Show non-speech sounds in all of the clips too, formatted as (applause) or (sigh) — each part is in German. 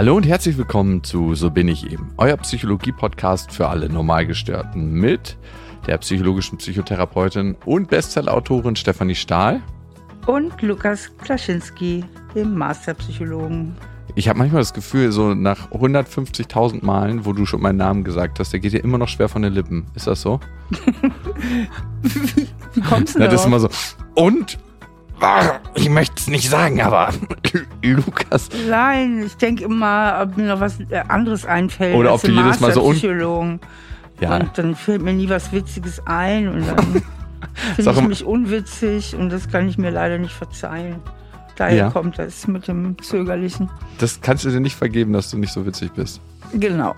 Hallo und herzlich willkommen zu So bin ich eben, euer Psychologie-Podcast für alle Normalgestörten mit der psychologischen Psychotherapeutin und Bestsellerautorin Stefanie Stahl und Lukas Klaschinski, dem Masterpsychologen. Ich habe manchmal das Gefühl, so nach 150.000 Malen, wo du schon meinen Namen gesagt hast, der geht dir immer noch schwer von den Lippen. Ist das so? (laughs) Wie kommst du da? Das ist immer so. Und ich möchte es nicht sagen, aber (laughs) Lukas. Nein, ich denke immer, ob mir noch was äh, anderes einfällt. Oder ob du jedes Mal so un ja. Und dann fällt mir nie was Witziges ein und dann (laughs) finde ich mich unwitzig und das kann ich mir leider nicht verzeihen. Daher ja. kommt das mit dem Zögerlichen. Das kannst du dir nicht vergeben, dass du nicht so witzig bist. Genau.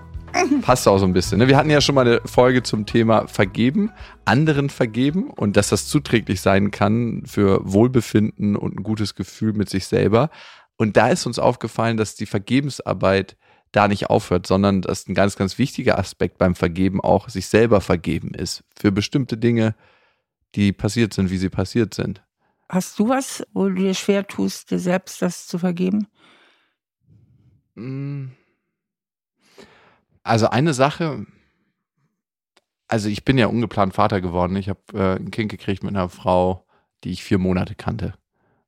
Passt auch so ein bisschen. Ne? Wir hatten ja schon mal eine Folge zum Thema Vergeben, anderen vergeben und dass das zuträglich sein kann für Wohlbefinden und ein gutes Gefühl mit sich selber. Und da ist uns aufgefallen, dass die Vergebensarbeit da nicht aufhört, sondern dass ein ganz, ganz wichtiger Aspekt beim Vergeben auch sich selber vergeben ist für bestimmte Dinge, die passiert sind, wie sie passiert sind. Hast du was, wo du dir schwer tust, dir selbst das zu vergeben? Mmh also eine Sache, also ich bin ja ungeplant Vater geworden. Ich habe äh, ein Kind gekriegt mit einer Frau, die ich vier Monate kannte.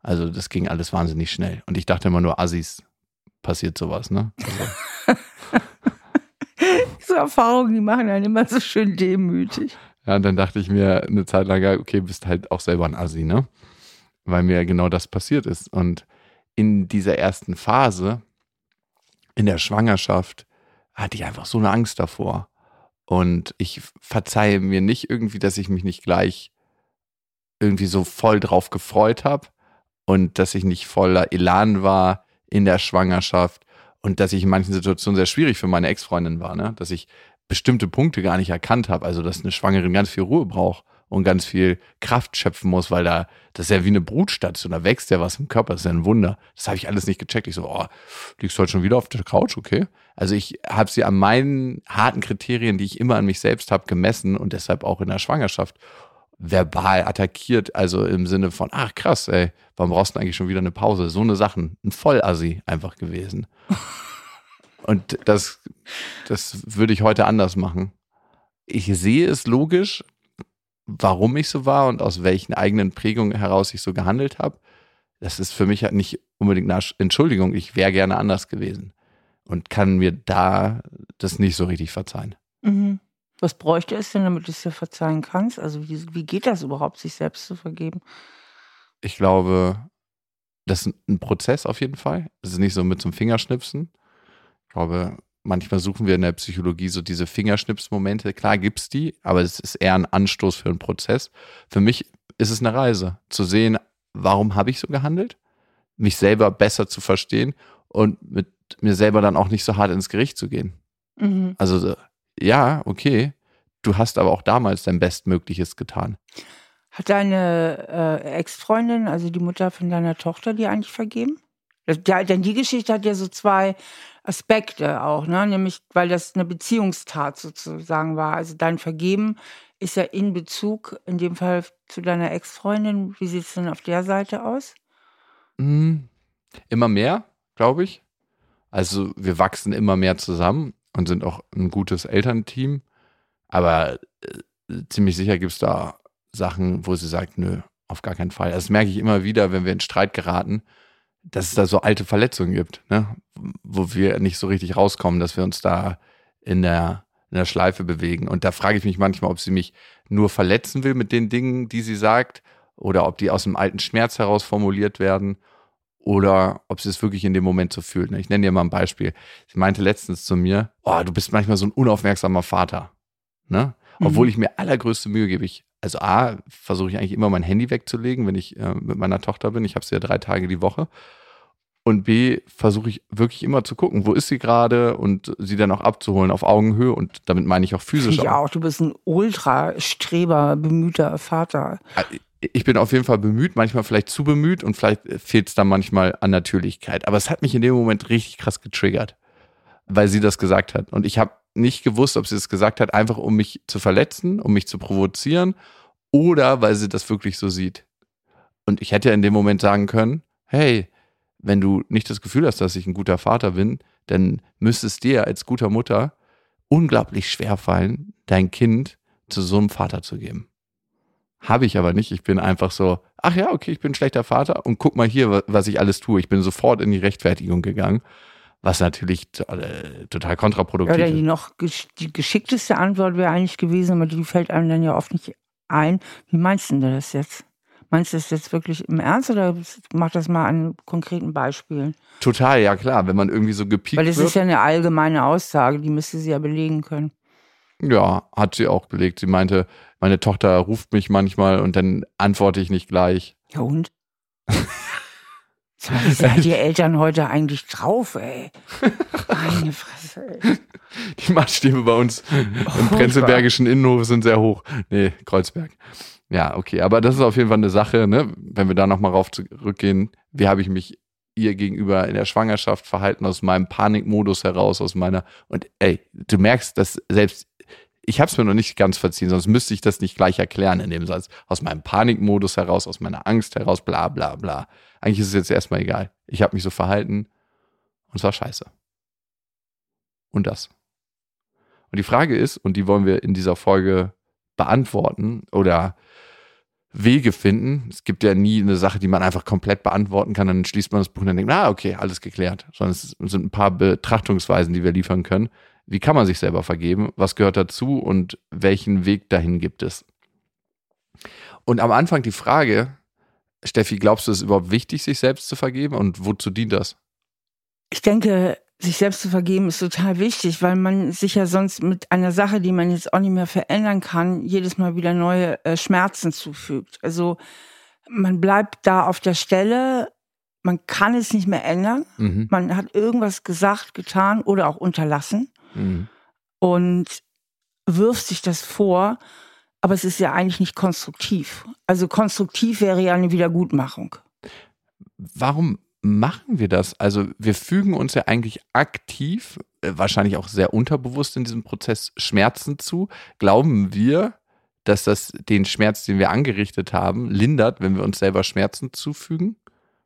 Also das ging alles wahnsinnig schnell. Und ich dachte immer nur, Assis passiert sowas, ne? Also. (laughs) so Erfahrungen, die machen einen immer so schön demütig. Ja, und dann dachte ich mir eine Zeit lang, okay, bist halt auch selber ein Assi, ne? Weil mir genau das passiert ist. Und in dieser ersten Phase, in der Schwangerschaft, hatte ich einfach so eine Angst davor. Und ich verzeihe mir nicht irgendwie, dass ich mich nicht gleich irgendwie so voll drauf gefreut habe und dass ich nicht voller Elan war in der Schwangerschaft und dass ich in manchen Situationen sehr schwierig für meine Ex-Freundin war, ne? dass ich bestimmte Punkte gar nicht erkannt habe, also dass eine Schwangere ganz viel Ruhe braucht und ganz viel Kraft schöpfen muss, weil da, das ist ja wie eine Brutstation, da wächst ja was im Körper, das ist ja ein Wunder. Das habe ich alles nicht gecheckt. Ich so, oh, liegst du heute schon wieder auf der Couch, okay. Also ich habe sie an meinen harten Kriterien, die ich immer an mich selbst habe, gemessen und deshalb auch in der Schwangerschaft verbal attackiert, also im Sinne von, ach krass, ey, warum brauchst du eigentlich schon wieder eine Pause? So eine Sachen, ein Vollassi einfach gewesen. (laughs) Und das, das würde ich heute anders machen. Ich sehe es logisch, warum ich so war und aus welchen eigenen Prägungen heraus ich so gehandelt habe. Das ist für mich halt nicht unbedingt eine Entschuldigung. Ich wäre gerne anders gewesen und kann mir da das nicht so richtig verzeihen. Mhm. Was bräuchte es denn, damit du es dir verzeihen kannst? Also wie, wie geht das überhaupt, sich selbst zu vergeben? Ich glaube, das ist ein Prozess auf jeden Fall. Es ist nicht so mit zum Fingerschnipsen. Ich glaube, manchmal suchen wir in der Psychologie so diese Fingerschnipsmomente. Klar gibt es die, aber es ist eher ein Anstoß für einen Prozess. Für mich ist es eine Reise, zu sehen, warum habe ich so gehandelt, mich selber besser zu verstehen und mit mir selber dann auch nicht so hart ins Gericht zu gehen. Mhm. Also ja, okay, du hast aber auch damals dein Bestmögliches getan. Hat deine äh, Ex-Freundin, also die Mutter von deiner Tochter, dir eigentlich vergeben? Ja, denn die Geschichte hat ja so zwei Aspekte auch, ne? nämlich weil das eine Beziehungstat sozusagen war. Also dein Vergeben ist ja in Bezug, in dem Fall zu deiner Ex-Freundin. Wie sieht es denn auf der Seite aus? Mhm. Immer mehr, glaube ich. Also wir wachsen immer mehr zusammen und sind auch ein gutes Elternteam. Aber äh, ziemlich sicher gibt es da Sachen, wo sie sagt, nö, auf gar keinen Fall. Das merke ich immer wieder, wenn wir in Streit geraten dass es da so alte Verletzungen gibt, ne? wo wir nicht so richtig rauskommen, dass wir uns da in der, in der Schleife bewegen. Und da frage ich mich manchmal, ob sie mich nur verletzen will mit den Dingen, die sie sagt, oder ob die aus dem alten Schmerz heraus formuliert werden, oder ob sie es wirklich in dem Moment so fühlt. Ne? Ich nenne dir mal ein Beispiel. Sie meinte letztens zu mir, oh, du bist manchmal so ein unaufmerksamer Vater. Ne? Obwohl mhm. ich mir allergrößte Mühe gebe. Ich, also A, versuche ich eigentlich immer mein Handy wegzulegen, wenn ich äh, mit meiner Tochter bin. Ich habe sie ja drei Tage die Woche. Und B, versuche ich wirklich immer zu gucken, wo ist sie gerade und sie dann auch abzuholen auf Augenhöhe und damit meine ich auch physisch. Ja, auch. du bist ein ultra-streber, bemühter Vater. Ich bin auf jeden Fall bemüht, manchmal vielleicht zu bemüht und vielleicht fehlt es dann manchmal an Natürlichkeit. Aber es hat mich in dem Moment richtig krass getriggert, weil sie das gesagt hat. Und ich habe nicht gewusst, ob sie es gesagt hat, einfach um mich zu verletzen, um mich zu provozieren oder weil sie das wirklich so sieht. Und ich hätte in dem Moment sagen können, hey, wenn du nicht das Gefühl hast, dass ich ein guter Vater bin, dann müsste es dir als guter Mutter unglaublich schwer fallen, dein Kind zu so einem Vater zu geben. Habe ich aber nicht. Ich bin einfach so, ach ja, okay, ich bin ein schlechter Vater und guck mal hier, was ich alles tue. Ich bin sofort in die Rechtfertigung gegangen, was natürlich äh, total kontraproduktiv Oder ist. die noch gesch- die geschickteste Antwort wäre eigentlich gewesen, aber die fällt einem dann ja oft nicht ein. Wie meinst du denn das jetzt? Meinst du das jetzt wirklich im Ernst oder mach das mal an konkreten Beispielen? Total, ja klar. Wenn man irgendwie so gepiekt Weil das wird. ist ja eine allgemeine Aussage, die müsste sie ja belegen können. Ja, hat sie auch belegt. Sie meinte, meine Tochter ruft mich manchmal und dann antworte ich nicht gleich. Ja und? (laughs) Wie seid ihr Eltern heute eigentlich drauf, ey? Meine Fresse, ey. Die Maßstäbe bei uns im Furchtbar. Prenzlbergischen Innenhof sind sehr hoch. Nee, Kreuzberg. Ja, okay, aber das ist auf jeden Fall eine Sache, ne? wenn wir da nochmal rauf zurückgehen. Wie habe ich mich ihr gegenüber in der Schwangerschaft verhalten, aus meinem Panikmodus heraus, aus meiner. Und ey, du merkst, dass selbst. Ich habe es mir noch nicht ganz verziehen, sonst müsste ich das nicht gleich erklären in dem Satz. Aus meinem Panikmodus heraus, aus meiner Angst heraus, bla bla bla. Eigentlich ist es jetzt erstmal egal. Ich habe mich so verhalten und es war scheiße. Und das. Und die Frage ist, und die wollen wir in dieser Folge beantworten oder Wege finden. Es gibt ja nie eine Sache, die man einfach komplett beantworten kann, dann schließt man das Buch und dann denkt, ah, okay, alles geklärt. Sondern es sind ein paar Betrachtungsweisen, die wir liefern können. Wie kann man sich selber vergeben? Was gehört dazu und welchen Weg dahin gibt es? Und am Anfang die Frage, Steffi, glaubst du, es ist überhaupt wichtig, sich selbst zu vergeben und wozu dient das? Ich denke, sich selbst zu vergeben ist total wichtig, weil man sich ja sonst mit einer Sache, die man jetzt auch nicht mehr verändern kann, jedes Mal wieder neue äh, Schmerzen zufügt. Also man bleibt da auf der Stelle, man kann es nicht mehr ändern, Mhm. man hat irgendwas gesagt, getan oder auch unterlassen Und wirft sich das vor, aber es ist ja eigentlich nicht konstruktiv. Also konstruktiv wäre ja eine Wiedergutmachung. warum machen wir das? Also wir fügen uns ja eigentlich aktiv, äh, wahrscheinlich auch sehr unterbewusst in diesem Prozess Schmerzen zu. Glauben wir, dass das den Schmerz, den wir angerichtet haben, lindert, wenn wir uns selber Schmerzen zufügen?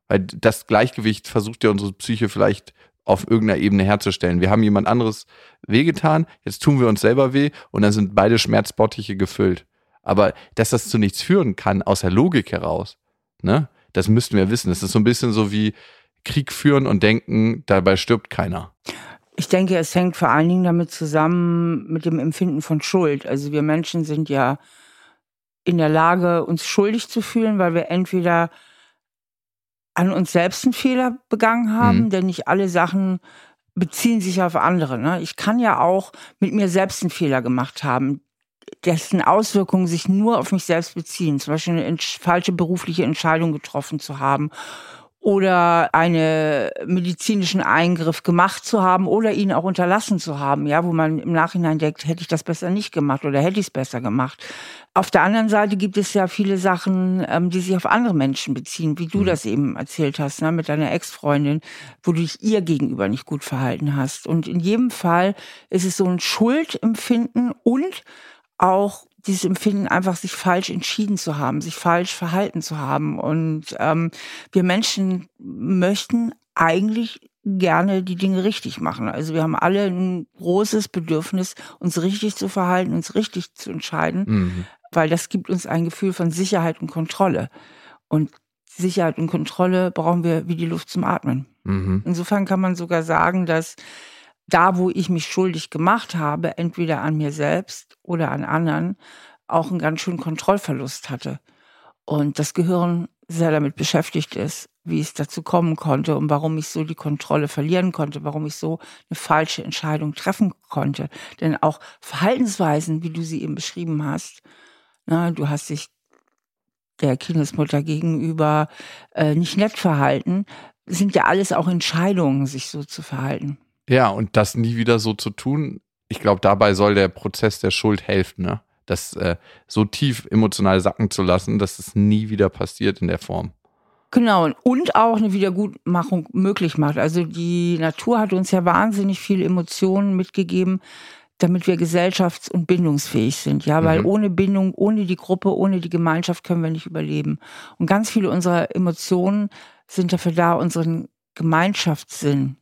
Weil das Gleichgewicht versucht ja unsere Psyche vielleicht auf irgendeiner Ebene herzustellen. Wir haben jemand anderes wehgetan, jetzt tun wir uns selber weh und dann sind beide Schmerzbottiche gefüllt. Aber dass das zu nichts führen kann, aus der Logik heraus, ne? Das müssten wir wissen. Das ist so ein bisschen so wie Krieg führen und denken, dabei stirbt keiner. Ich denke, es hängt vor allen Dingen damit zusammen mit dem Empfinden von Schuld. Also wir Menschen sind ja in der Lage, uns schuldig zu fühlen, weil wir entweder an uns selbst einen Fehler begangen haben, Mhm. denn nicht alle Sachen beziehen sich auf andere. Ne? Ich kann ja auch mit mir selbst einen Fehler gemacht haben, dessen Auswirkungen sich nur auf mich selbst beziehen. Zum Beispiel eine falsche berufliche Entscheidung getroffen zu haben oder einen medizinischen Eingriff gemacht zu haben oder ihn auch unterlassen zu haben, ja, wo man im Nachhinein denkt, hätte ich das besser nicht gemacht oder hätte ich es besser gemacht. Auf der anderen Seite gibt es ja viele Sachen, ähm, die sich auf andere Menschen beziehen, wie du das eben erzählt hast, ne, mit deiner Ex-Freundin, wo du dich ihr gegenüber nicht gut verhalten hast. Und in jedem Fall ist es so ein Schuldempfinden und auch dieses Empfinden, einfach sich falsch entschieden zu haben, sich falsch verhalten zu haben. Und ähm, wir Menschen möchten eigentlich gerne die Dinge richtig machen. Also wir haben alle ein großes Bedürfnis, uns richtig zu verhalten, uns richtig zu entscheiden, Mhm. Weil das gibt uns ein Gefühl von Sicherheit und Kontrolle. Und Sicherheit und Kontrolle brauchen wir wie die Luft zum Atmen. Mhm. Insofern kann man sogar sagen, dass da, wo ich mich schuldig gemacht habe, entweder an mir selbst oder an anderen, auch einen ganz schönen Kontrollverlust hatte. Und das Gehirn sehr damit beschäftigt ist, wie es dazu kommen konnte und warum ich so die Kontrolle verlieren konnte, warum ich so eine falsche Entscheidung treffen konnte. Denn auch Verhaltensweisen, wie du sie eben beschrieben hast, na, du hast dich der Kindesmutter gegenüber äh, nicht nett verhalten, sind ja alles auch Entscheidungen, sich so zu verhalten. Ja, und das nie wieder so zu tun, ich glaube, dabei soll der Prozess der Schuld helfen, ne? Das äh, so tief emotional sacken zu lassen, dass es nie wieder passiert in der Form. Genau, und- und auch eine Wiedergutmachung möglich macht. Also die Natur hat uns ja wahnsinnig viele Emotionen mitgegeben, damit wir gesellschafts- und bindungsfähig sind. Ja, weil Mhm. ohne Bindung, ohne die Gruppe, ohne die Gemeinschaft können wir nicht überleben. Und ganz viele unserer Emotionen sind dafür da, unseren Gemeinschaftssinn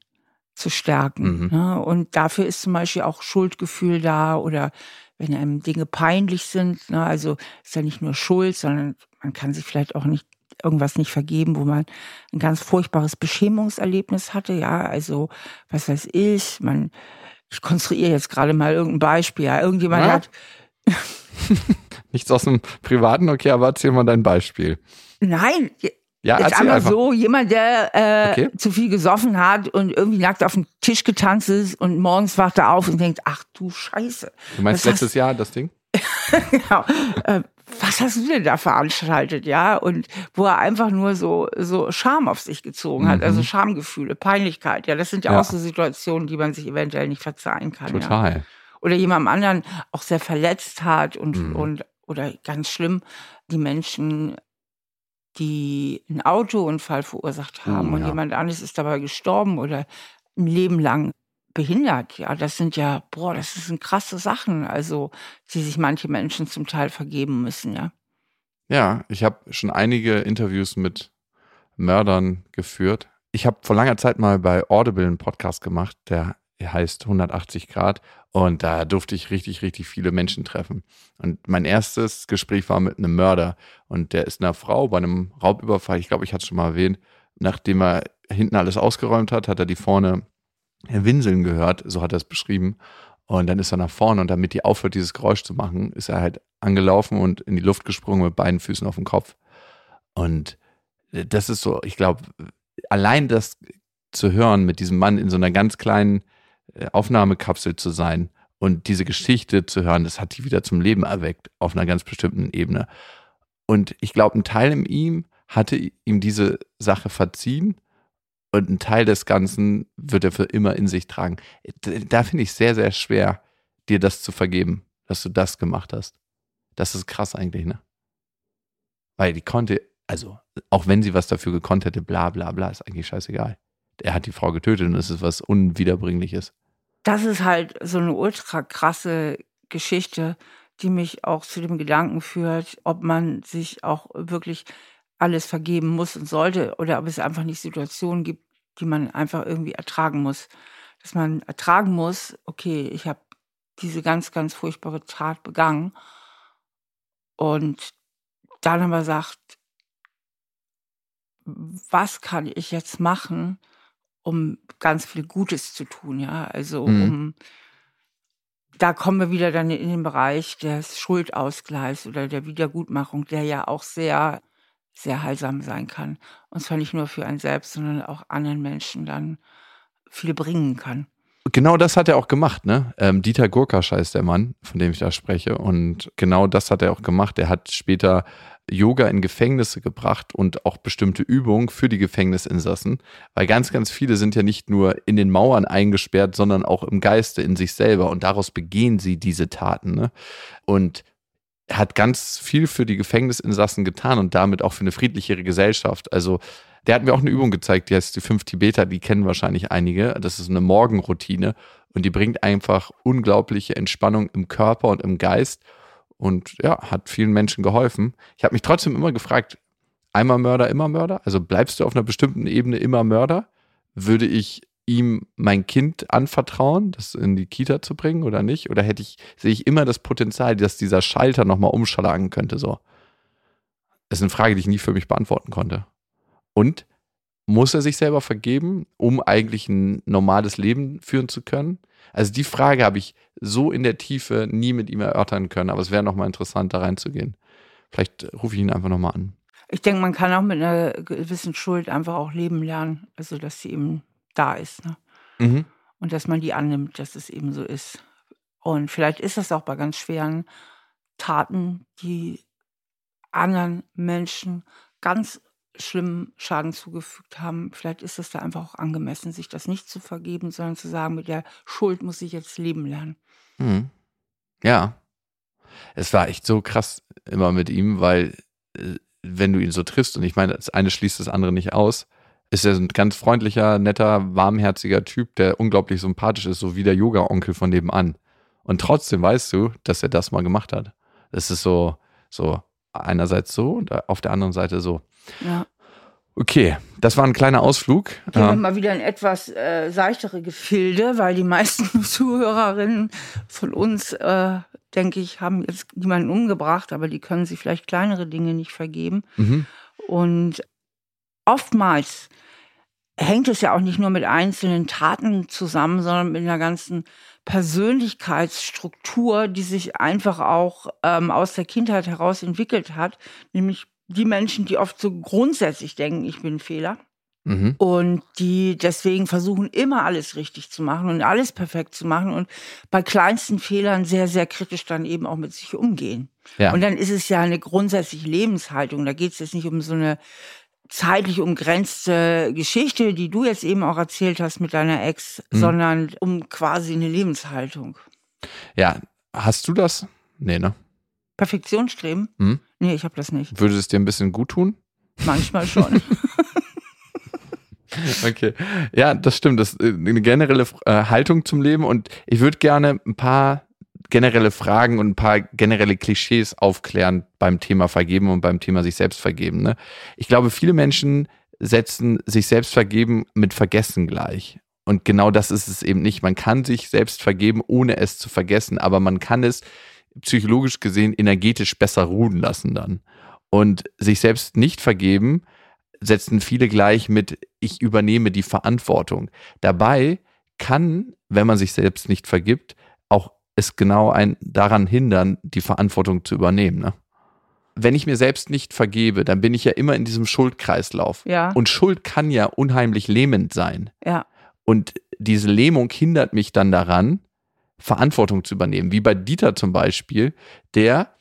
zu stärken. Mhm. Ne? Und dafür ist zum Beispiel auch Schuldgefühl da oder wenn einem Dinge peinlich sind. Ne? Also ist ja nicht nur Schuld, sondern man kann sich vielleicht auch nicht irgendwas nicht vergeben, wo man ein ganz furchtbares Beschämungserlebnis hatte. Ja, also was weiß ich, man, ich konstruiere jetzt gerade mal irgendein Beispiel. Ja, irgendjemand Ja. hat (laughs) Nichts aus dem Privaten, okay, aber erzähl mal dein Beispiel. Nein, Ja, Jetzt einmal einfach. so, jemand, der äh, Okay. zu viel gesoffen hat und irgendwie nackt auf den Tisch getanzt ist und morgens wacht er auf und denkt, ach du Scheiße. Du meinst Was hast- letztes Jahr das Ding? (laughs) Genau. äh, was hast du denn da veranstaltet, ja? Und wo er einfach nur so, so Scham auf sich gezogen hat, Mhm. also Schamgefühle, Peinlichkeit, ja, das sind ja, Ja. auch so Situationen, die man sich eventuell nicht verzeihen kann. Ja. Total. Oder jemandem anderen auch sehr verletzt hat und, Mhm. und oder ganz schlimm, die Menschen, die einen Autounfall verursacht haben und ja. jemand anderes ist dabei gestorben oder ein Leben lang behindert. Ja, das sind ja, boah, das sind krasse Sachen, also die sich manche Menschen zum Teil vergeben müssen, ja. Ja, ich habe schon einige Interviews mit Mördern geführt. Ich habe vor langer Zeit mal bei Audible einen Podcast gemacht, der heißt 180 Grad und da durfte ich richtig, richtig viele Menschen treffen. Und mein erstes Gespräch war mit einem Mörder und der ist einer Frau bei einem Raubüberfall, ich glaube, ich hatte es schon mal erwähnt, nachdem er hinten alles ausgeräumt hat, hat er die vorne winseln gehört, so hat er es beschrieben. Und dann ist er nach vorne und damit die aufhört, dieses Geräusch zu machen, ist er halt angelaufen und in die Luft gesprungen mit beiden Füßen auf den Kopf. Und das ist so, ich glaube, allein das zu hören, mit diesem Mann in so einer ganz kleinen äh, Aufnahmekapsel zu sein und diese Geschichte zu hören, das hat die wieder zum Leben erweckt auf einer ganz bestimmten Ebene. Und ich glaube, ein Teil in ihm hatte ihm diese Sache verziehen und ein Teil des Ganzen wird er für immer in sich tragen. Da finde ich sehr, sehr schwer, dir das zu vergeben, dass du das gemacht hast. Das ist krass eigentlich, ne? Weil die konnte, also, auch wenn sie was dafür gekonnt hätte, bla bla bla, ist eigentlich scheißegal. Er hat die Frau getötet und es ist was Unwiederbringliches. Das ist halt so eine ultra krasse Geschichte, die mich auch zu dem Gedanken führt, ob man sich auch wirklich alles vergeben muss und sollte oder ob es einfach nicht Situationen gibt, die man einfach irgendwie ertragen muss. Dass man ertragen muss, okay, ich habe diese ganz, ganz furchtbare Tat begangen und dann aber sagt, was kann ich jetzt machen, um ganz viel Gutes zu tun, ja? Also Mhm. um da kommen wir wieder dann in den Bereich des Schuldausgleichs oder der Wiedergutmachung, der ja auch sehr, sehr heilsam sein kann. Und zwar nicht nur für einen selbst, sondern auch anderen Menschen dann viel bringen kann. Genau das hat er auch gemacht, ne? Ähm, Dieter Gurkasch heißt der Mann, von dem ich da spreche. Und genau das hat er auch gemacht. Er hat später Yoga in Gefängnisse gebracht und auch bestimmte Übungen für die Gefängnisinsassen. Weil ganz, ganz viele sind ja nicht nur in den Mauern eingesperrt, sondern auch im Geiste in sich selber. Und daraus begehen sie diese Taten. Ne? Und er hat ganz viel für die Gefängnisinsassen getan und damit auch für eine friedlichere Gesellschaft. Also der hat mir auch eine Übung gezeigt, die heißt die fünf Tibeter, die kennen wahrscheinlich einige. Das ist eine Morgenroutine und die bringt einfach unglaubliche Entspannung im Körper und im Geist und ja, hat vielen Menschen geholfen. Ich habe mich trotzdem immer gefragt, einmal Mörder, immer Mörder? Also bleibst du auf einer bestimmten Ebene immer Mörder? Würde ich ihm mein Kind anvertrauen, das in die Kita zu bringen oder nicht? Oder hätte ich, sehe ich immer das Potenzial, dass dieser Schalter nochmal umschlagen könnte, so? Das ist eine Frage, die ich nie für mich beantworten konnte. Und muss er sich selber vergeben, um eigentlich ein normales Leben führen zu können? Also die Frage habe ich so in der Tiefe nie mit ihm erörtern können, aber es wäre nochmal interessant, da reinzugehen. Vielleicht rufe ich ihn einfach nochmal an. Ich denke, man kann auch mit einer gewissen Schuld einfach auch leben lernen, also dass sie eben da ist. Ne? Mhm. Und dass man die annimmt, dass es eben so ist. Und vielleicht ist das auch bei ganz schweren Taten, die anderen Menschen ganz schlimmen Schaden zugefügt haben. Vielleicht ist es da einfach auch angemessen, sich das nicht zu vergeben, sondern zu sagen, mit der Schuld muss ich jetzt leben lernen. Mhm. Ja. Es war echt so krass immer mit ihm, weil äh, wenn du ihn so triffst, und ich meine, das eine schließt das andere nicht aus, ist er ein ganz freundlicher, netter, warmherziger Typ, der unglaublich sympathisch ist, so wie der Yoga-Onkel von nebenan. Und trotzdem weißt du, dass er das mal gemacht hat. Das ist so, so einerseits so und auf der anderen Seite so. Ja. Okay, das war ein kleiner Ausflug. Gehen wir mal wieder in etwas äh, seichtere Gefilde, weil die meisten (laughs) Zuhörerinnen von uns, äh, denke ich, haben jetzt niemanden umgebracht, aber die können sich vielleicht kleinere Dinge nicht vergeben. Mhm. Und oftmals hängt es ja auch nicht nur mit einzelnen Taten zusammen, sondern mit einer ganzen Persönlichkeitsstruktur, die sich einfach auch ähm, aus der Kindheit heraus entwickelt hat, nämlich die Menschen, die oft so grundsätzlich denken, ich bin ein Fehler. Mhm. Und die deswegen versuchen, immer alles richtig zu machen und alles perfekt zu machen und bei kleinsten Fehlern sehr, sehr kritisch dann eben auch mit sich umgehen. Ja. Und dann ist es ja eine grundsätzliche Lebenshaltung. Da geht es jetzt nicht um so eine zeitlich umgrenzte Geschichte, die du jetzt eben auch erzählt hast mit deiner Ex, mhm. sondern um quasi eine Lebenshaltung. Ja, hast du das? Nee, ne? Perfektionsstreben? Hm? Nee, ich habe das nicht. Würde es dir ein bisschen gut tun? Manchmal schon. (laughs) (laughs) okay. Ja, das stimmt. Das ist eine generelle äh, Haltung zum Leben und ich würde gerne ein paar generelle Fragen und ein paar generelle Klischees aufklären beim Thema Vergeben und beim Thema sich selbst vergeben. Ne? Ich glaube, viele Menschen setzen sich selbst vergeben mit Vergessen gleich. Und genau das ist es eben nicht. Man kann sich selbst vergeben, ohne es zu vergessen, aber man kann es psychologisch gesehen energetisch besser ruhen lassen dann. Und sich selbst nicht vergeben, setzen viele gleich mit, ich übernehme die Verantwortung. Dabei kann, wenn man sich selbst nicht vergibt, auch es genau ein, daran hindern, die Verantwortung zu übernehmen. Ne? Wenn ich mir selbst nicht vergebe, dann bin ich ja immer in diesem Schuldkreislauf. Ja. Und Schuld kann ja unheimlich lähmend sein. Ja. Und diese Lähmung hindert mich dann daran, Verantwortung zu übernehmen. Wie bei Dieter zum Beispiel, der,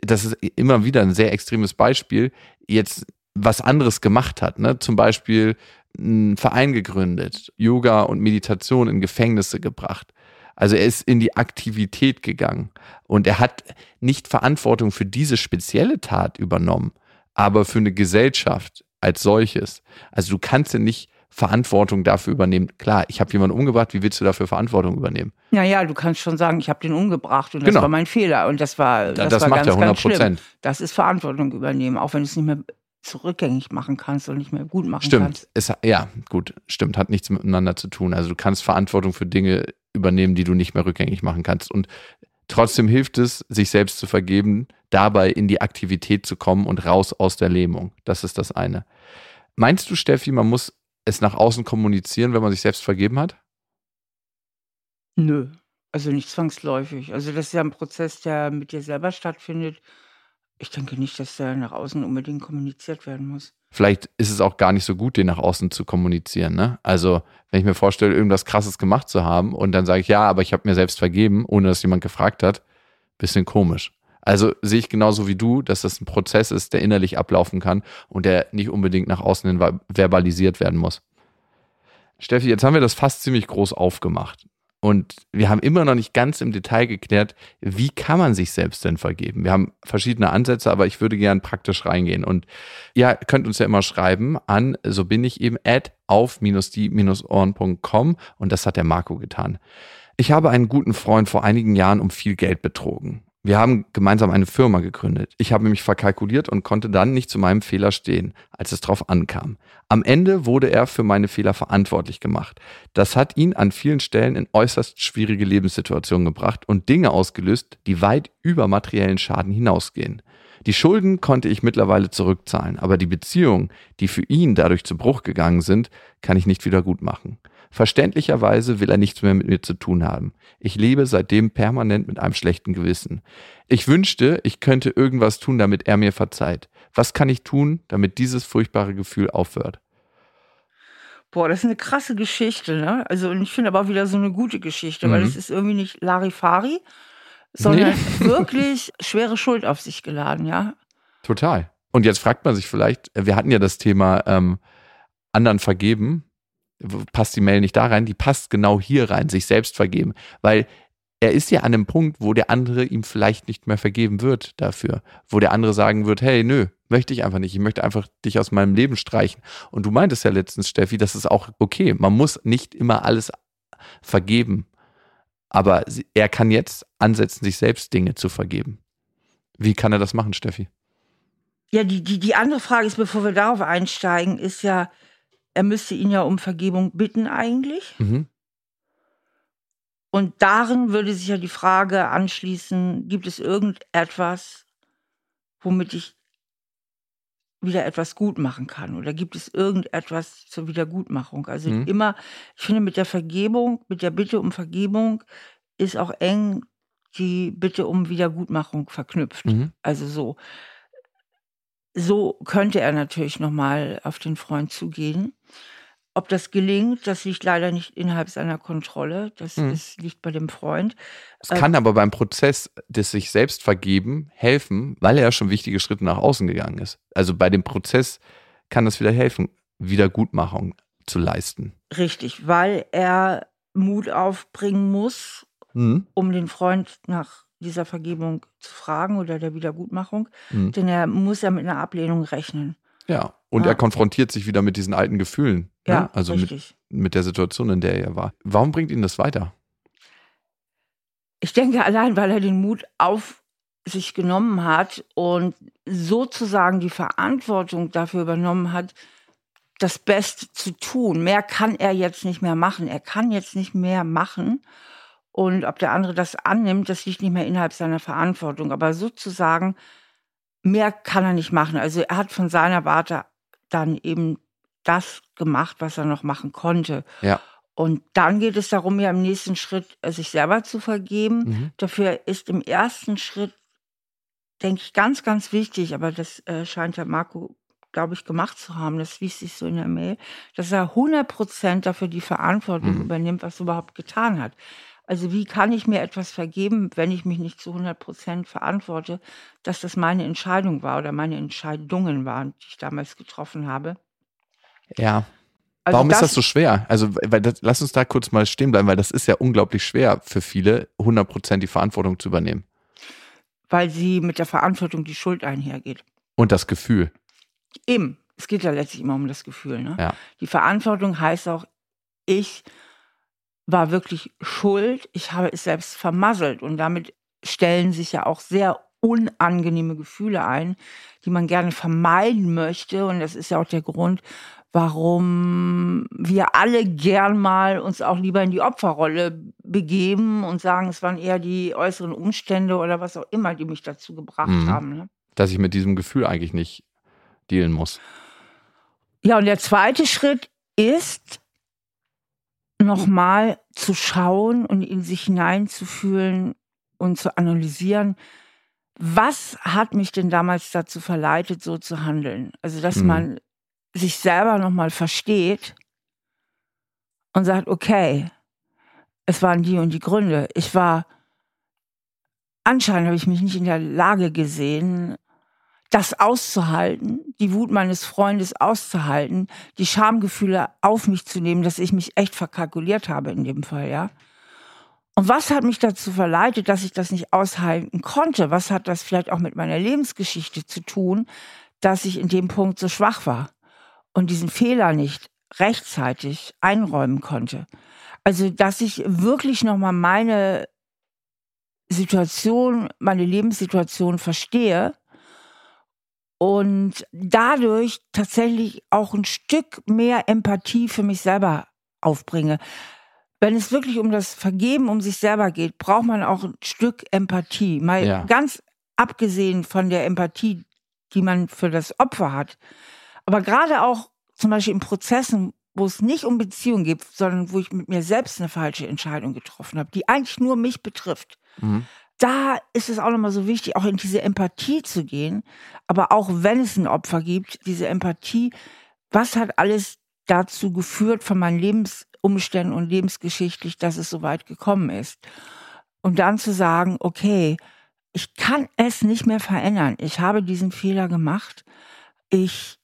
das ist immer wieder ein sehr extremes Beispiel, jetzt was anderes gemacht hat. Ne? Zum Beispiel einen Verein gegründet, Yoga und Meditation in Gefängnisse gebracht. Also er ist in die Aktivität gegangen und er hat nicht Verantwortung für diese spezielle Tat übernommen, aber für eine Gesellschaft als solches. Also du kannst ja nicht Verantwortung dafür übernehmen. Klar, ich habe jemanden umgebracht, wie willst du dafür Verantwortung übernehmen? Naja, du kannst schon sagen, ich habe den umgebracht und das genau. war mein Fehler und das war das, das war macht ganz, ja 100 Prozent. Das ist Verantwortung übernehmen, auch wenn du es nicht mehr zurückgängig machen kannst und nicht mehr gut machen stimmt. kannst. Stimmt, ja, gut, stimmt, hat nichts miteinander zu tun. Also du kannst Verantwortung für Dinge übernehmen, die du nicht mehr rückgängig machen kannst und Trotzdem hilft es, sich selbst zu vergeben, dabei in die Aktivität zu kommen und raus aus der Lähmung. Das ist das eine. Meinst du, Steffi, man muss es nach außen kommunizieren, wenn man sich selbst vergeben hat? Nö, also nicht zwangsläufig. Also das ist ja ein Prozess, der mit dir selber stattfindet. Ich denke nicht, dass der nach außen unbedingt kommuniziert werden muss. Vielleicht ist es auch gar nicht so gut, den nach außen zu kommunizieren. Ne? Also, wenn ich mir vorstelle, irgendwas Krasses gemacht zu haben und dann sage ich, ja, aber ich habe mir selbst vergeben, ohne dass jemand gefragt hat, bisschen komisch. Also sehe ich genauso wie du, dass das ein Prozess ist, der innerlich ablaufen kann und der nicht unbedingt nach außen verbalisiert werden muss. Steffi, jetzt haben wir das fast ziemlich groß aufgemacht. Und wir haben immer noch nicht ganz im Detail geklärt, wie kann man sich selbst denn vergeben? Wir haben verschiedene Ansätze, aber ich würde gern praktisch reingehen. Und ihr könnt uns ja immer schreiben an, so bin ich eben, at auf-die-ohren.com und das hat der Marco getan. Ich habe einen guten Freund vor einigen Jahren um viel Geld betrogen. Wir haben gemeinsam eine Firma gegründet. Ich habe mich verkalkuliert und konnte dann nicht zu meinem Fehler stehen, als es drauf ankam. Am Ende wurde er für meine Fehler verantwortlich gemacht. Das hat ihn an vielen Stellen in äußerst schwierige Lebenssituationen gebracht und Dinge ausgelöst, die weit über materiellen Schaden hinausgehen. Die Schulden konnte ich mittlerweile zurückzahlen, aber die Beziehungen, die für ihn dadurch zu Bruch gegangen sind, kann ich nicht wieder gut machen. Verständlicherweise will er nichts mehr mit mir zu tun haben. Ich lebe seitdem permanent mit einem schlechten Gewissen. Ich wünschte, ich könnte irgendwas tun, damit er mir verzeiht. Was kann ich tun, damit dieses furchtbare Gefühl aufhört? Boah, das ist eine krasse Geschichte, ne? Also, und ich finde aber auch wieder so eine gute Geschichte, mhm. weil es ist irgendwie nicht Larifari, sondern nee. (laughs) (laughs) wirklich schwere Schuld auf sich geladen, ja? Total. Und jetzt fragt man sich vielleicht, wir hatten ja das Thema ähm, anderen vergeben passt die Mail nicht da rein, die passt genau hier rein, sich selbst vergeben. Weil er ist ja an einem Punkt, wo der andere ihm vielleicht nicht mehr vergeben wird dafür. Wo der andere sagen wird, hey, nö, möchte ich einfach nicht. Ich möchte einfach dich aus meinem Leben streichen. Und du meintest ja letztens, Steffi, das ist auch okay. Man muss nicht immer alles vergeben. Aber er kann jetzt ansetzen, sich selbst Dinge zu vergeben. Wie kann er das machen, Steffi? Ja, die, die, die andere Frage ist, bevor wir darauf einsteigen, ist ja, er müsste ihn ja um Vergebung bitten eigentlich. Mhm. Und darin würde sich ja die Frage anschließen, gibt es irgendetwas, womit ich wieder etwas gut machen kann? Oder gibt es irgendetwas zur Wiedergutmachung? Also Mhm. immer, ich finde, mit der Vergebung, mit der Bitte um Vergebung ist auch eng die Bitte um Wiedergutmachung verknüpft. Mhm. Also so. So könnte er natürlich nochmal auf den Freund zugehen. Ob das gelingt, das liegt leider nicht innerhalb seiner Kontrolle. Das Mhm. ist, liegt bei dem Freund. Es Äh, kann aber beim Prozess des sich selbst vergeben helfen, weil er ja schon wichtige Schritte nach außen gegangen ist. Also bei dem Prozess kann das wieder helfen, Wiedergutmachung zu leisten. Richtig, weil er Mut aufbringen muss, Mhm. um den Freund nach dieser Vergebung zu fragen oder der Wiedergutmachung. Mhm. Denn er muss ja mit einer Ablehnung rechnen. Ja, und Ja. er konfrontiert sich wieder mit diesen alten Gefühlen. Ja, ne? Also mit, mit der Situation, in der er war. Warum bringt ihn das weiter? Ich denke allein, weil er den Mut auf sich genommen hat und sozusagen die Verantwortung dafür übernommen hat, das Beste zu tun. Mehr kann er jetzt nicht mehr machen. Er kann jetzt nicht mehr machen. Und ob der andere das annimmt, das liegt nicht mehr innerhalb seiner Verantwortung. Aber sozusagen, mehr kann er nicht machen. Also er hat von seiner Warte dann eben das gemacht, was er noch machen konnte. Ja. Und dann geht es darum, ja im nächsten Schritt äh, sich selber zu vergeben. Mhm. Dafür ist im ersten Schritt, denke ich, ganz, ganz wichtig, aber das äh, scheint ja Marco, glaube ich, gemacht zu haben, das liest sich so in der Mail, dass er 100% dafür die Verantwortung Mhm. übernimmt, was er überhaupt getan hat. Also wie kann ich mir etwas vergeben, wenn ich mich nicht zu 100% verantworte, dass das meine Entscheidung war oder meine Entscheidungen waren, die ich damals getroffen habe. Ja. Also Warum ist das so schwer? Also, weil das, lass uns da kurz mal stehen bleiben, weil das ist ja unglaublich schwer für viele, 100% die Verantwortung zu übernehmen. Weil sie mit der Verantwortung die Schuld einhergeht. Und das Gefühl. Eben. Es geht ja letztlich immer um das Gefühl. Ne? Ja. Die Verantwortung heißt auch, ich war wirklich schuld, ich habe es selbst vermasselt und damit stellen sich ja auch sehr unangenehme Gefühle ein, die man gerne vermeiden möchte und das ist ja auch der Grund, warum wir alle gern mal uns auch lieber in die Opferrolle begeben und sagen, es waren eher die äußeren Umstände oder was auch immer, die mich dazu gebracht Mhm. haben. Ne? Dass ich mit diesem Gefühl eigentlich nicht dealen muss. Ja, und der zweite Schritt ist, nochmal zu schauen und in sich hineinzufühlen und zu analysieren, was hat mich denn damals dazu verleitet, so zu handeln? Also, dass Mhm. man sich selber nochmal versteht und sagt, okay, es waren die und die Gründe. Ich war, anscheinend habe ich mich nicht in der Lage gesehen, das auszuhalten, die Wut meines Freundes auszuhalten, die Schamgefühle auf mich zu nehmen, dass ich mich echt verkalkuliert habe in dem Fall, ja. Und was hat mich dazu verleitet, dass ich das nicht aushalten konnte? Was hat das vielleicht auch mit meiner Lebensgeschichte zu tun, dass ich in dem Punkt so schwach war und diesen Fehler nicht rechtzeitig einräumen konnte? Also, dass ich wirklich nochmal meine Situation, meine Lebenssituation verstehe und dadurch tatsächlich auch ein Stück mehr Empathie für mich selber aufbringe. Wenn es wirklich um das Vergeben um sich selber geht, braucht man auch ein Stück Empathie. Mal Ja. ganz abgesehen von der Empathie, die man für das Opfer hat. Aber gerade auch zum Beispiel in Prozessen, wo es nicht um Beziehung geht, sondern wo ich mit mir selbst eine falsche Entscheidung getroffen habe, die eigentlich nur mich betrifft Mhm. Da ist es auch nochmal so wichtig, auch in diese Empathie zu gehen. Aber auch wenn es ein Opfer gibt, diese Empathie, was hat alles dazu geführt von meinen Lebensumständen und lebensgeschichtlich, dass es so weit gekommen ist? Und dann zu sagen, okay, ich kann es nicht mehr verändern. Ich habe diesen Fehler gemacht. Ich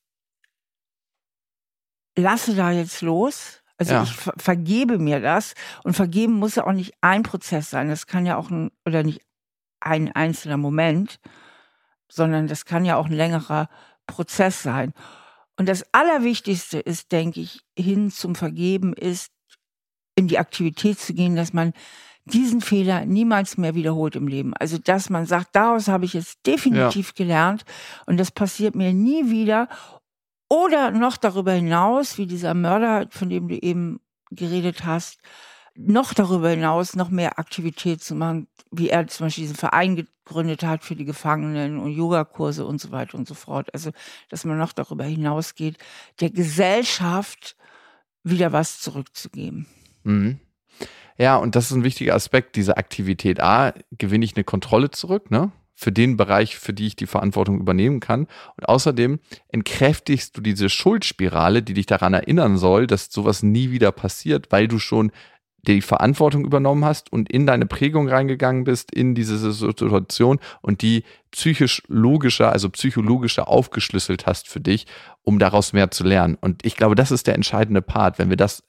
lasse da jetzt los. Also Ja. ich ver vergebe mir das. Und vergeben muss ja auch nicht ein Prozess sein. Das kann ja auch ein, oder nicht ein einzelner Moment, sondern das kann ja auch ein längerer Prozess sein. Und das Allerwichtigste ist, denke ich, hin zum Vergeben ist, in die Aktivität zu gehen, dass man diesen Fehler niemals mehr wiederholt im Leben. Also, dass man sagt, daraus habe ich jetzt definitiv ja. gelernt und das passiert mir nie wieder. Oder noch darüber hinaus, wie dieser Mörder, von dem du eben geredet hast, noch darüber hinaus noch mehr Aktivität zu machen, wie er zum Beispiel diesen Verein gegründet hat für die Gefangenen und Yogakurse und so weiter und so fort. Also, dass man noch darüber hinausgeht, der Gesellschaft wieder was zurückzugeben. Mhm. Ja, und das ist ein wichtiger Aspekt, diese Aktivität. A, gewinne ich eine Kontrolle zurück, ne? Für den Bereich, für die ich die Verantwortung übernehmen kann. Und außerdem entkräftigst du diese Schuldspirale, die dich daran erinnern soll, dass sowas nie wieder passiert, weil du schon die Verantwortung übernommen hast und in deine Prägung reingegangen bist, in diese Situation und die psychisch logischer, also psychologischer aufgeschlüsselt hast für dich, um daraus mehr zu lernen. Und ich glaube, das ist der entscheidende Part, wenn wir das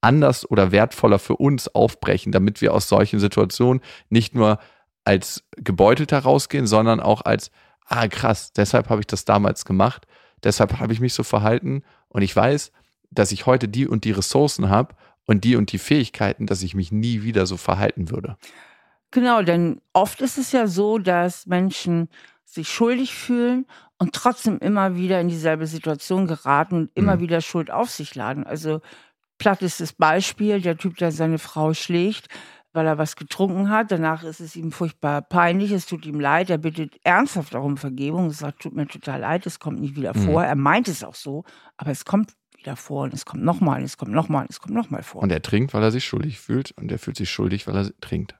anders oder wertvoller für uns aufbrechen, damit wir aus solchen Situationen nicht nur als gebeutelter rausgehen, sondern auch als, ah krass, deshalb habe ich das damals gemacht, deshalb habe ich mich so verhalten und ich weiß, dass ich heute die und die Ressourcen habe und die und die Fähigkeiten, dass ich mich nie wieder so verhalten würde. Genau, denn oft ist es ja so, dass Menschen sich schuldig fühlen und trotzdem immer wieder in dieselbe Situation geraten und immer mhm. wieder Schuld auf sich laden. Also platt ist das Beispiel, der Typ, der seine Frau schlägt, weil er was getrunken hat. Danach ist es ihm furchtbar peinlich, es tut ihm leid, er bittet ernsthaft darum Vergebung, er sagt, tut mir total leid, es kommt nicht wieder mhm. vor. Er meint es auch so, aber es kommt wieder vor und es kommt nochmal, es kommt nochmal, es kommt nochmal vor. Und er trinkt, weil er sich schuldig fühlt und er fühlt sich schuldig, weil er trinkt.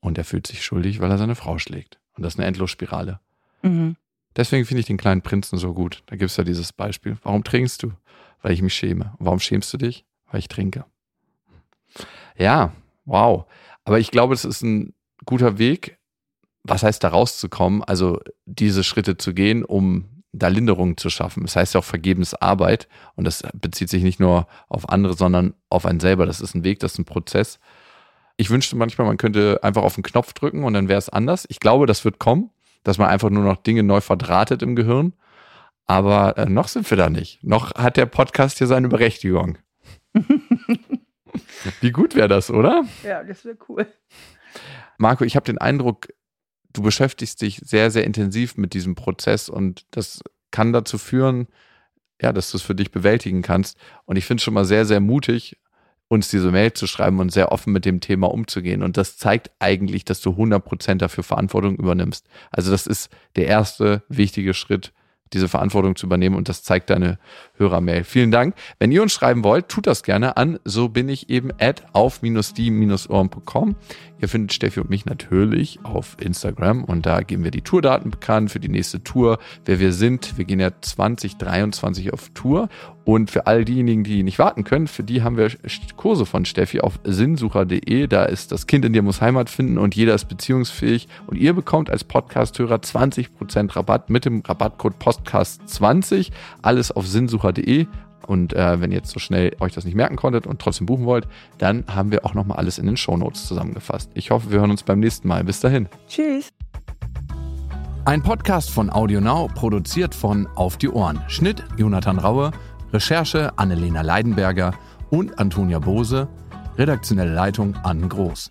Und er fühlt sich schuldig, weil er seine Frau schlägt. Und das ist eine Endlosspirale. Mhm. Deswegen finde ich den kleinen Prinzen so gut. Da gibt es ja dieses Beispiel. Warum trinkst du? Weil ich mich schäme. Und warum schämst du dich? Weil ich trinke. Ja, wow. Aber ich glaube, es ist ein guter Weg. Was heißt da rauszukommen? Also diese Schritte zu gehen, um da Linderung zu schaffen. Das heißt ja auch Vergebensarbeit und das bezieht sich nicht nur auf andere, sondern auf einen selber. Das ist ein Weg, das ist ein Prozess. Ich wünschte manchmal, man könnte einfach auf den Knopf drücken und dann wäre es anders. Ich glaube, das wird kommen, dass man einfach nur noch Dinge neu verdrahtet im Gehirn. Aber äh, noch sind wir da nicht. Noch hat der Podcast hier seine Berechtigung. (laughs) Wie gut wäre das, oder? Ja, das wäre cool. Marco, ich habe den Eindruck, du beschäftigst dich sehr, sehr intensiv mit diesem Prozess und das kann dazu führen, ja, dass du es für dich bewältigen kannst. Und ich finde es schon mal sehr, sehr mutig, uns diese Mail zu schreiben und sehr offen mit dem Thema umzugehen. Und das zeigt eigentlich, dass du 100% dafür Verantwortung übernimmst. Also das ist der erste wichtige Schritt, diese Verantwortung zu übernehmen und das zeigt deine Hörermail. Vielen Dank. Wenn ihr uns schreiben wollt, tut das gerne an so bin ich eben at auf-die-ohren.com. Ihr findet Steffi und mich natürlich auf Instagram und da geben wir die Tourdaten bekannt für die nächste Tour, wer wir sind. Wir gehen ja 2023 auf Tour und für all diejenigen, die nicht warten können, für die haben wir Kurse von Steffi auf sinnsucher.de. Da ist das Kind in dir muss Heimat finden und jeder ist beziehungsfähig und ihr bekommt als Podcasthörer 20% Rabatt mit dem Rabattcode Podcast20. Alles auf sinnsucher.de. Und äh, wenn ihr jetzt so schnell euch das nicht merken konntet und trotzdem buchen wollt, dann haben wir auch nochmal alles in den Shownotes zusammengefasst. Ich hoffe, wir hören uns beim nächsten Mal. Bis dahin. Tschüss. Ein Podcast von AudioNow, produziert von Auf die Ohren. Schnitt Jonathan Raue, Recherche Annelena Leidenberger und Antonia Bose, redaktionelle Leitung Anne Groß.